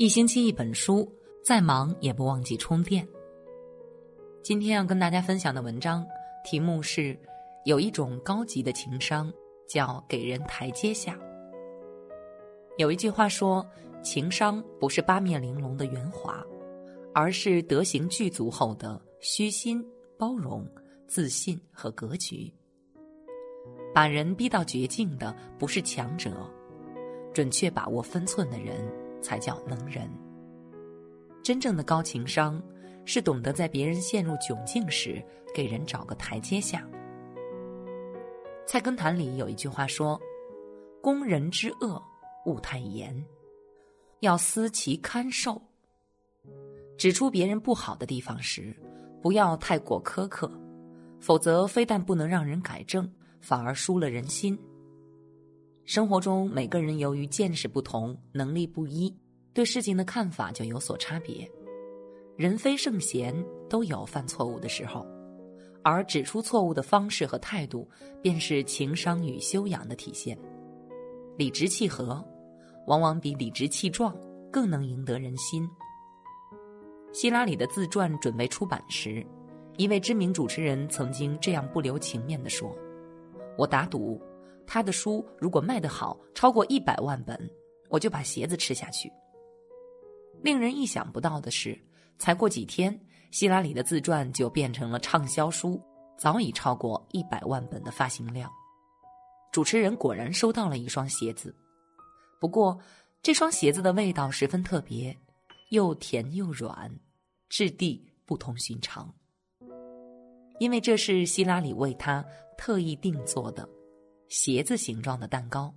一星期一本书，再忙也不忘记充电。今天要跟大家分享的文章题目是：有一种高级的情商，叫给人台阶下。有一句话说，情商不是八面玲珑的圆滑，而是德行具足后的虚心、包容、自信和格局。把人逼到绝境的不是强者，准确把握分寸的人。才叫能人。真正的高情商，是懂得在别人陷入窘境时，给人找个台阶下。菜根谭里有一句话说：“攻人之恶，勿太严，要思其堪受。”指出别人不好的地方时，不要太过苛刻，否则非但不能让人改正，反而输了人心。生活中，每个人由于见识不同、能力不一，对事情的看法就有所差别。人非圣贤，都有犯错误的时候，而指出错误的方式和态度，便是情商与修养的体现。理直气和，往往比理直气壮更能赢得人心。希拉里的自传准备出版时，一位知名主持人曾经这样不留情面地说：“我打赌。”他的书如果卖得好，超过一百万本，我就把鞋子吃下去。令人意想不到的是，才过几天，希拉里的自传就变成了畅销书，早已超过一百万本的发行量。主持人果然收到了一双鞋子，不过这双鞋子的味道十分特别，又甜又软，质地不同寻常，因为这是希拉里为他特意定做的。鞋子形状的蛋糕，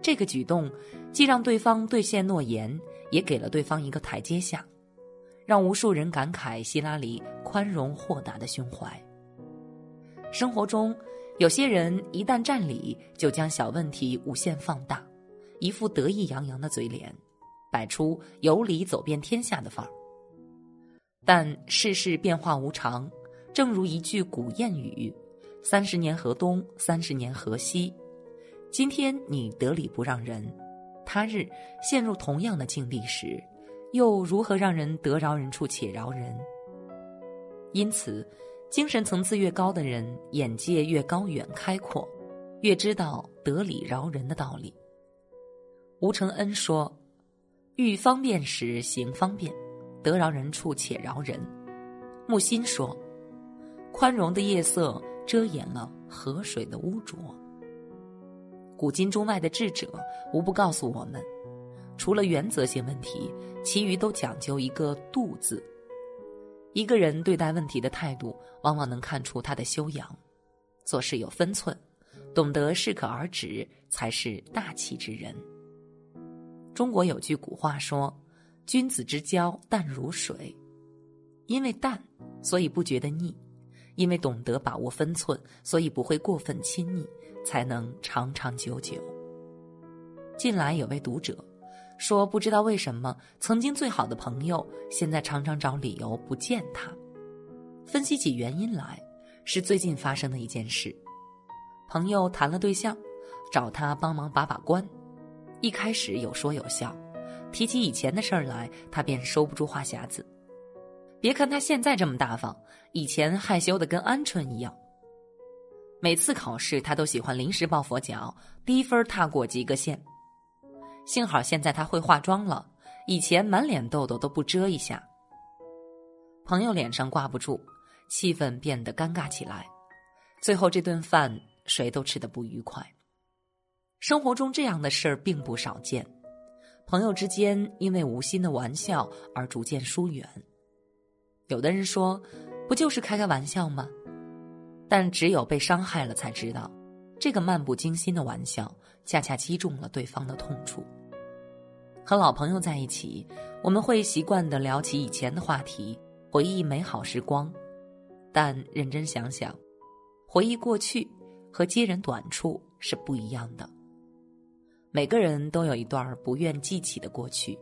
这个举动既让对方兑现诺言，也给了对方一个台阶下，让无数人感慨希拉里宽容豁达的胸怀。生活中，有些人一旦占理，就将小问题无限放大，一副得意洋洋的嘴脸，摆出有理走遍天下的范儿。但世事变化无常，正如一句古谚语。三十年河东，三十年河西。今天你得理不让人，他日陷入同样的境地时，又如何让人得饶人处且饶人？因此，精神层次越高的人，眼界越高远开阔，越知道得理饶人的道理。吴承恩说：“欲方便时行方便，得饶人处且饶人。”木心说：“宽容的夜色。”遮掩了河水的污浊。古今中外的智者无不告诉我们，除了原则性问题，其余都讲究一个“度”字。一个人对待问题的态度，往往能看出他的修养。做事有分寸，懂得适可而止，才是大气之人。中国有句古话说：“君子之交淡如水。”因为淡，所以不觉得腻。因为懂得把握分寸，所以不会过分亲昵，才能长长久久。近来有位读者说，不知道为什么，曾经最好的朋友，现在常常找理由不见他。分析起原因来，是最近发生的一件事：朋友谈了对象，找他帮忙把把关。一开始有说有笑，提起以前的事儿来，他便收不住话匣子。别看他现在这么大方，以前害羞的跟鹌鹑一样。每次考试，他都喜欢临时抱佛脚，低分踏过及格线。幸好现在他会化妆了，以前满脸痘痘都不遮一下。朋友脸上挂不住，气氛变得尴尬起来。最后这顿饭谁都吃得不愉快。生活中这样的事儿并不少见，朋友之间因为无心的玩笑而逐渐疏远。有的人说，不就是开开玩笑吗？但只有被伤害了，才知道，这个漫不经心的玩笑，恰恰击中了对方的痛处。和老朋友在一起，我们会习惯的聊起以前的话题，回忆美好时光。但认真想想，回忆过去和揭人短处是不一样的。每个人都有一段不愿记起的过去。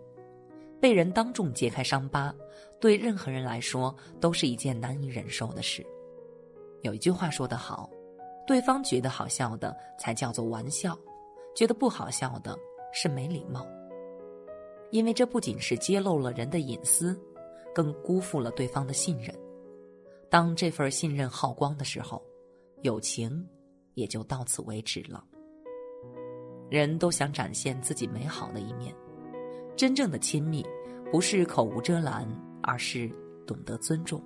被人当众揭开伤疤，对任何人来说都是一件难以忍受的事。有一句话说得好：“对方觉得好笑的才叫做玩笑，觉得不好笑的是没礼貌。”因为这不仅是揭露了人的隐私，更辜负了对方的信任。当这份信任耗光的时候，友情也就到此为止了。人都想展现自己美好的一面，真正的亲密不是口无遮拦，而是懂得尊重。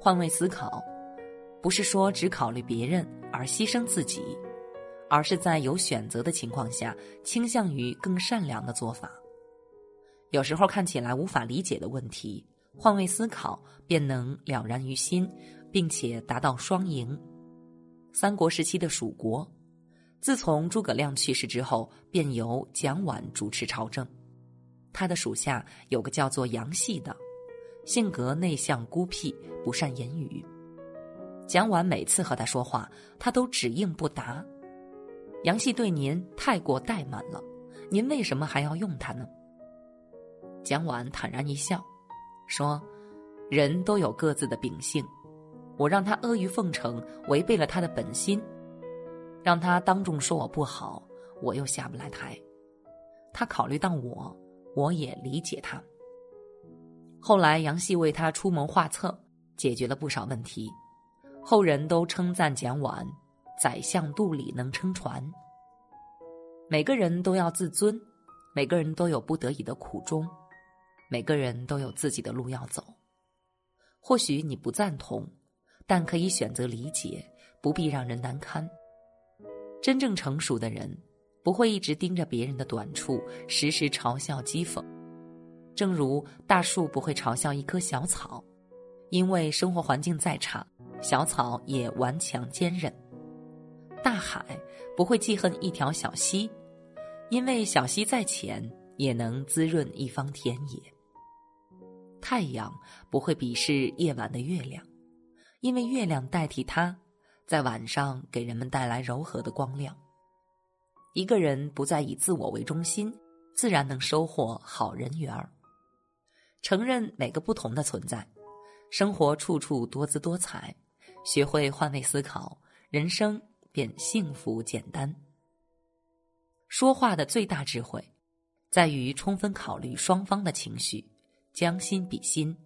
换位思考，不是说只考虑别人而牺牲自己，而是在有选择的情况下，倾向于更善良的做法。有时候看起来无法理解的问题，换位思考便能了然于心，并且达到双赢。三国时期的蜀国。自从诸葛亮去世之后，便由蒋琬主持朝政。他的属下有个叫做杨戏的，性格内向孤僻，不善言语。蒋琬每次和他说话，他都只应不答。杨戏对您太过怠慢了，您为什么还要用他呢？蒋琬坦然一笑，说：“人都有各自的秉性，我让他阿谀奉承，违背了他的本心。”让他当众说我不好，我又下不来台。他考虑到我，我也理解他。后来杨戏为他出谋划策，解决了不少问题。后人都称赞蒋琬，宰相肚里能撑船。每个人都要自尊，每个人都有不得已的苦衷，每个人都有自己的路要走。或许你不赞同，但可以选择理解，不必让人难堪。真正成熟的人，不会一直盯着别人的短处，时时嘲笑讥讽。正如大树不会嘲笑一棵小草，因为生活环境再差，小草也顽强坚韧。大海不会记恨一条小溪，因为小溪再浅，也能滋润一方田野。太阳不会鄙视夜晚的月亮，因为月亮代替它。在晚上给人们带来柔和的光亮。一个人不再以自我为中心，自然能收获好人缘儿。承认每个不同的存在，生活处处多姿多彩。学会换位思考，人生便幸福简单。说话的最大智慧，在于充分考虑双方的情绪，将心比心。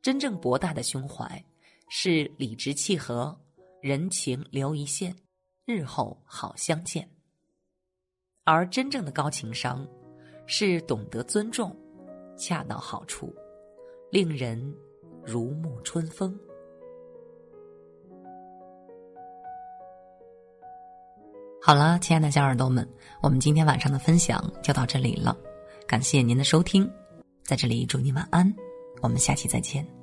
真正博大的胸怀，是理直气和。人情留一线，日后好相见。而真正的高情商，是懂得尊重，恰到好处，令人如沐春风。好了，亲爱的小耳朵们，我们今天晚上的分享就到这里了，感谢您的收听，在这里祝您晚安，我们下期再见。